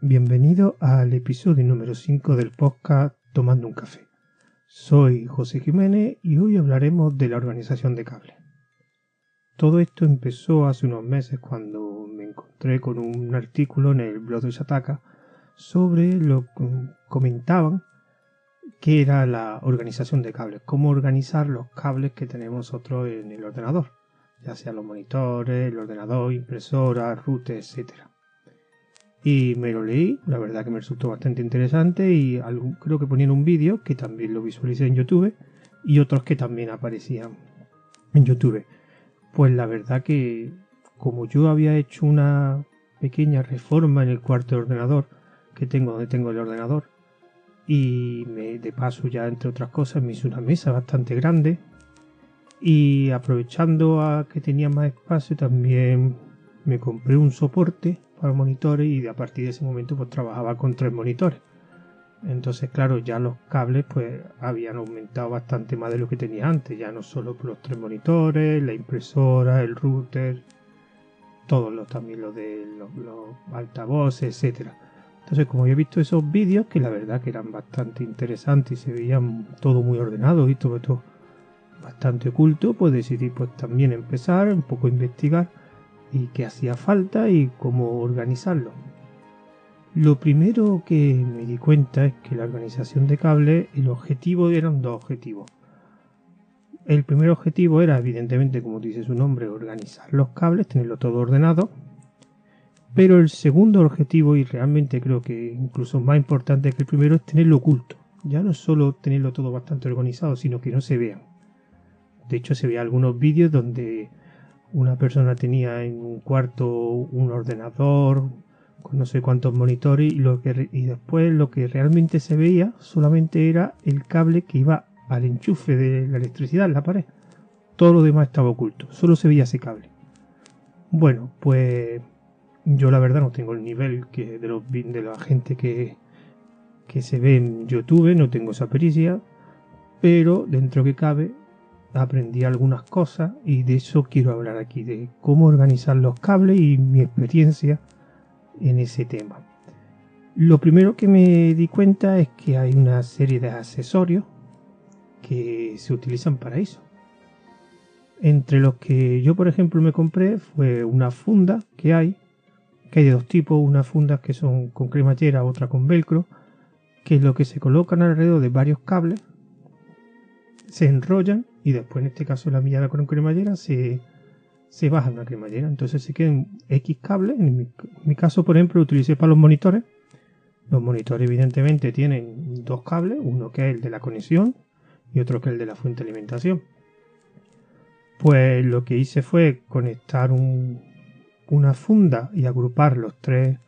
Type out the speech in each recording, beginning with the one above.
Bienvenido al episodio número 5 del podcast Tomando un café. Soy José Jiménez y hoy hablaremos de la organización de cables. Todo esto empezó hace unos meses cuando me encontré con un artículo en el blog de Shataka sobre lo que comentaban que era la organización de cables, cómo organizar los cables que tenemos nosotros en el ordenador, ya sea los monitores, el ordenador, impresora, router, etcétera. Y me lo leí, la verdad que me resultó bastante interesante y creo que ponían un vídeo que también lo visualicé en YouTube y otros que también aparecían en YouTube. Pues la verdad que como yo había hecho una pequeña reforma en el cuarto de ordenador que tengo donde tengo el ordenador y me, de paso ya entre otras cosas me hice una mesa bastante grande y aprovechando a que tenía más espacio también me compré un soporte para monitores y a partir de ese momento pues trabajaba con tres monitores. Entonces, claro, ya los cables pues habían aumentado bastante más de lo que tenía antes, ya no solo los tres monitores, la impresora, el router, todos los también los de los, altavoces, etcétera. Entonces, como yo he visto esos vídeos, que la verdad que eran bastante interesantes y se veían todo muy ordenado y todo, todo bastante oculto, pues decidí pues también empezar un poco a investigar y qué hacía falta y cómo organizarlo. Lo primero que me di cuenta es que la organización de cables, el objetivo eran dos objetivos. El primer objetivo era, evidentemente, como dice su nombre, organizar los cables, tenerlo todo ordenado. Pero el segundo objetivo, y realmente creo que incluso más importante que el primero, es tenerlo oculto. Ya no solo tenerlo todo bastante organizado, sino que no se vean. De hecho, se ve algunos vídeos donde una persona tenía en un cuarto un ordenador con no sé cuántos monitores y, lo que, y después lo que realmente se veía solamente era el cable que iba al enchufe de la electricidad en la pared. Todo lo demás estaba oculto, solo se veía ese cable. Bueno, pues yo la verdad no tengo el nivel que de, los, de la gente que, que se ve en YouTube, no tengo esa pericia, pero dentro que cabe aprendí algunas cosas y de eso quiero hablar aquí, de cómo organizar los cables y mi experiencia en ese tema. Lo primero que me di cuenta es que hay una serie de accesorios que se utilizan para eso. Entre los que yo, por ejemplo, me compré fue una funda que hay, que hay de dos tipos, unas fundas que son con cremallera, otra con velcro, que es lo que se colocan alrededor de varios cables, se enrollan y después en este caso la milla con cremallera se, se baja una cremallera. Entonces se quedan X cables. En mi, caso, por ejemplo, lo utilicé para los monitores. Los monitores evidentemente tienen dos cables, uno que es el de la conexión y otro que es el de la fuente de alimentación. Pues lo que hice fue conectar una funda y agrupar los tres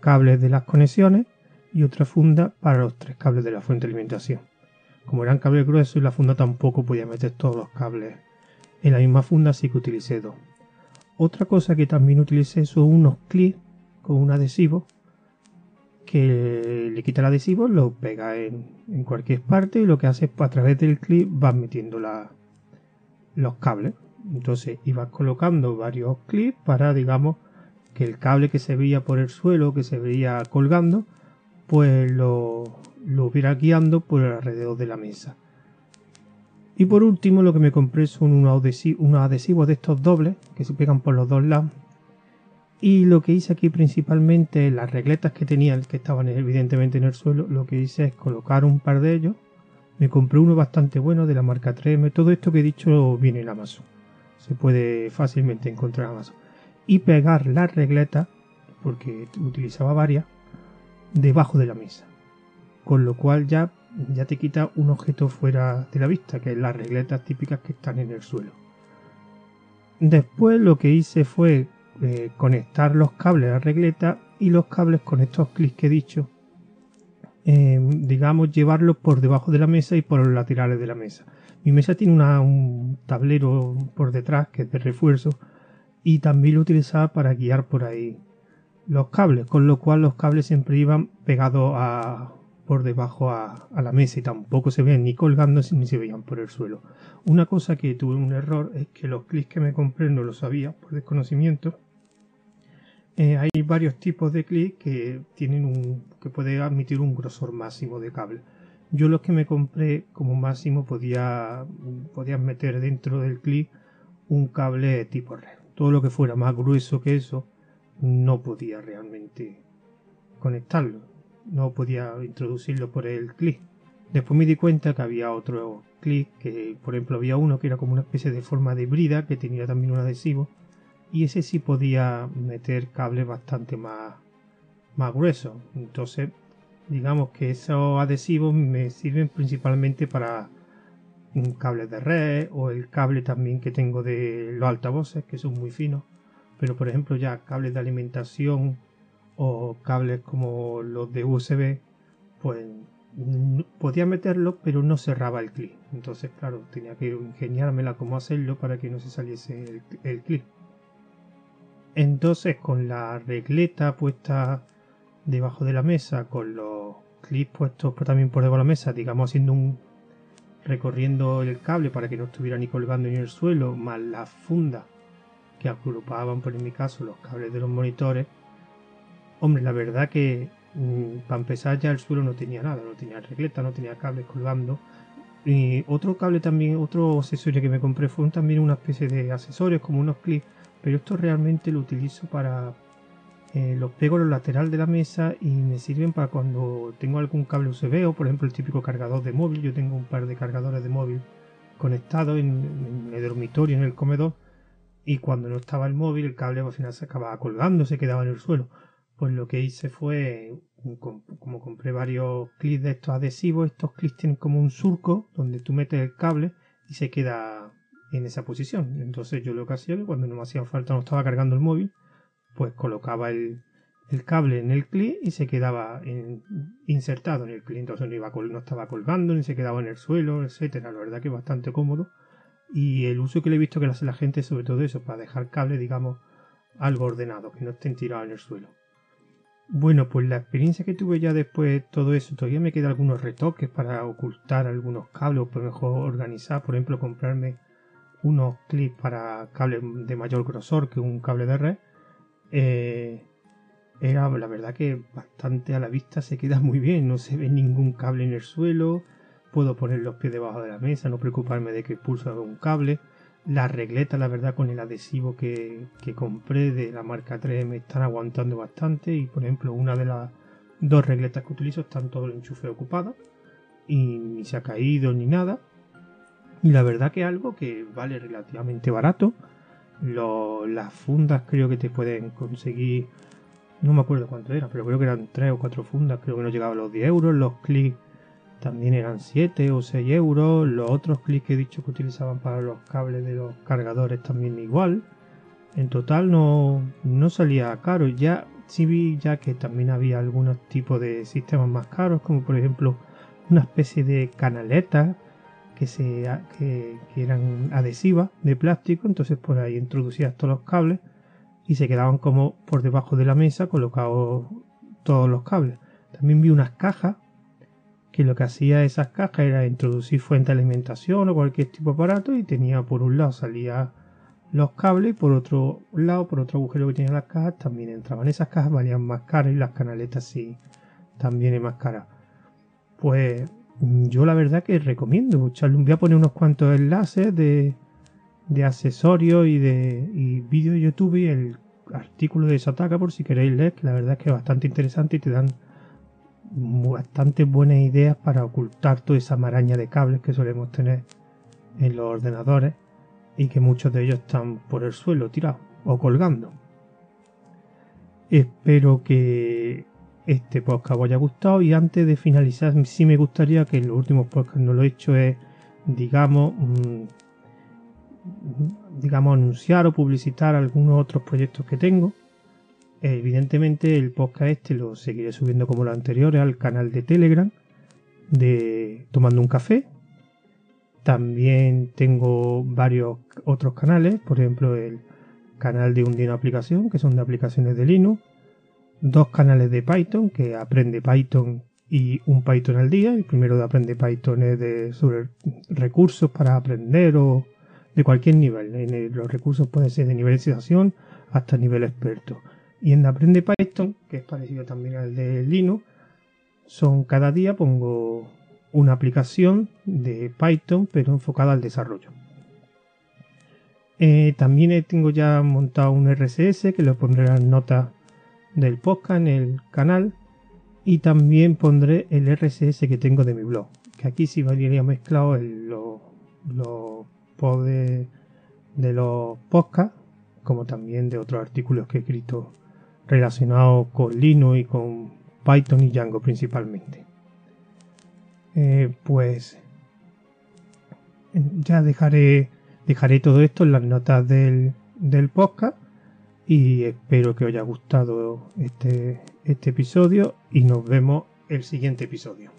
cables de las conexiones y otra funda para los tres cables de la fuente de alimentación. Como eran cables gruesos y la funda tampoco podía meter todos los cables en la misma funda, así que utilicé dos. Otra cosa que también utilicé son unos clips con un adhesivo que le quita el adhesivo, lo pega en, cualquier parte y lo que hace es a través del clip vas metiendo los cables. Entonces ibas colocando varios clips para, digamos, que el cable que se veía por el suelo, que se veía colgando, pues lo, lo hubiera guiando por el alrededor de la mesa. Y por último lo que me compré son unos adhesivos, de estos dobles que se pegan por los dos lados. Y lo que hice aquí principalmente, las regletas que tenía, que estaban evidentemente en el suelo, lo que hice es colocar un par de ellos. Me compré uno bastante bueno de la marca 3M. Todo esto que he dicho viene en Amazon. Se puede fácilmente encontrar en Amazon. Y pegar las regletas, porque utilizaba varias, debajo de la mesa con lo cual ya, ya te quita un objeto fuera de la vista, que es las regletas típicas que están en el suelo. Después lo que hice fue eh, conectar los cables a la regleta y los cables con estos clics que he dicho, em, digamos, llevarlos por debajo de la mesa y por los laterales de la mesa. Mi mesa tiene un tablero por detrás que es de refuerzo y también lo utilizaba para guiar por ahí los cables, con lo cual los cables siempre iban pegados a, por debajo a, la mesa y tampoco se veían ni colgando ni se veían por el suelo. Una cosa que tuve un error es que los clics que me compré no lo sabía por desconocimiento eh, hay varios tipos de clic que tienen un que puede admitir un grosor máximo de cable. Yo los que me compré como máximo podía podías meter dentro del clic un cable tipo red. Todo lo que fuera más grueso que eso no podía realmente conectarlo. No podía introducirlo por el clic. Después me di cuenta que había otro clic que, por ejemplo, había uno que era como una especie de forma de brida que tenía también un adhesivo y ese sí podía meter cables bastante más, más gruesos. Entonces, digamos que esos adhesivos me sirven principalmente para un cable de red o el cable también que tengo de los altavoces que son muy finos. Pero por ejemplo ya cables de alimentación o cables como los de USB, pues podía meterlo pero no cerraba el clip. Entonces claro, tenía que ingeniármela cómo hacerlo para que no se saliese el, clip. Entonces con la regleta puesta debajo de la mesa, con los clips puestos también por debajo de la mesa, digamos haciendo un recorriendo el cable para que no estuviera ni colgando ni en el suelo, más la funda que agrupaban, por en mi caso, los cables de los monitores. Hombre, la verdad que mm, para empezar ya el suelo no tenía nada, no tenía regleta, no tenía cables colgando. Y otro cable también, otro accesorio que me compré fue también una especie de accesorios como unos clips pero esto realmente lo utilizo para eh, los pego a los lateral de la mesa y me sirven para cuando tengo algún cable USB o por ejemplo el típico cargador de móvil yo tengo un par de cargadores de móvil conectados en, el dormitorio en el comedor y cuando no estaba el móvil el cable al final se acababa colgando se quedaba en el suelo pues lo que hice fue como compré varios clips de estos adhesivos estos clips tienen como un surco donde tú metes el cable y se queda en esa posición. Entonces yo lo que hacía cuando no me hacía falta, no estaba cargando el móvil, pues colocaba el, cable en el clip y se quedaba insertado en el clip. Entonces no, iba, no estaba colgando ni se quedaba en el suelo, etcétera. La verdad que es bastante cómodo. Y el uso que le he visto que le hace la gente, sobre todo eso, para dejar cable, digamos, algo ordenado, que no estén tirados en el suelo. Bueno, pues la experiencia que tuve ya después de todo eso, todavía me quedan algunos retoques para ocultar algunos cables o mejor organizar, por ejemplo, comprarme unos clips para cables de mayor grosor que un cable de red. Eh, era la verdad que bastante a la vista se queda muy bien, no se ve ningún cable en el suelo, puedo poner los pies debajo de la mesa, no preocuparme de que pulso un cable. La regleta, la verdad, con el adhesivo que, que compré de la marca 3 me están aguantando bastante y por ejemplo una de las dos regletas que utilizo están todo el enchufe ocupado y ni se ha caído ni nada y la verdad que es algo que vale relativamente barato. las fundas creo que te pueden conseguir, no me acuerdo cuánto era, pero creo que eran 3 o 4 fundas, creo que no llegaba a los 10 euros. Los clics también eran 7 o 6 euros. Los otros clics que he dicho que utilizaban para los cables de los cargadores también igual. En total no, no salía caro. Ya sí vi ya que también había algunos tipos de sistemas más caros, como por ejemplo una especie de canaleta que, se, que, eran adhesivas de plástico, entonces por ahí introducías todos los cables y se quedaban como por debajo de la mesa colocados todos los cables. También vi unas cajas que lo que hacía esas cajas era introducir fuente de alimentación o cualquier tipo de aparato y tenía por un lado salía los cables y por otro lado, por otro agujero que tenía las cajas, también entraban. Esas cajas valían más caras y las canaletas sí también es más cara. Pues yo la verdad que recomiendo. Voy a poner unos cuantos enlaces de, de accesorios y de y vídeos de YouTube y el artículo de Sataka por si queréis leer, que la verdad es que es bastante interesante y te dan bastante buenas ideas para ocultar toda esa maraña de cables que solemos tener en los ordenadores y que muchos de ellos están por el suelo tirados o colgando. Espero que este podcast os haya gustado y antes de finalizar sí me gustaría que en los últimos podcasts no lo he hecho es digamos mm, digamos anunciar o publicitar algunos otros proyectos que tengo evidentemente el podcast este lo seguiré subiendo como lo anterior al canal de telegram de tomando un café también tengo varios otros canales por ejemplo el canal de un día aplicación que son de aplicaciones de Linux dos canales de Python que aprende Python y un Python al día. El primero de aprende Python es de, sobre recursos para aprender o de cualquier nivel. Los recursos pueden ser de nivel de hasta nivel experto. Y en Aprende Python, que es parecido también al de Linux, son cada día pongo una aplicación de Python, pero enfocada al desarrollo. Eh, también tengo ya montado un RSS que lo pondré en las notas del podcast en el canal. Y también pondré el RSS que tengo de mi blog. Que aquí sí valdría mezclado los, pods de los podcasts, como también de otros artículos que he escrito relacionados con Linux y con Python y Django principalmente. Eh, pues ya dejaré, dejaré todo esto en las notas del, del podcast y espero que os haya gustado este, este episodio y nos vemos el siguiente episodio.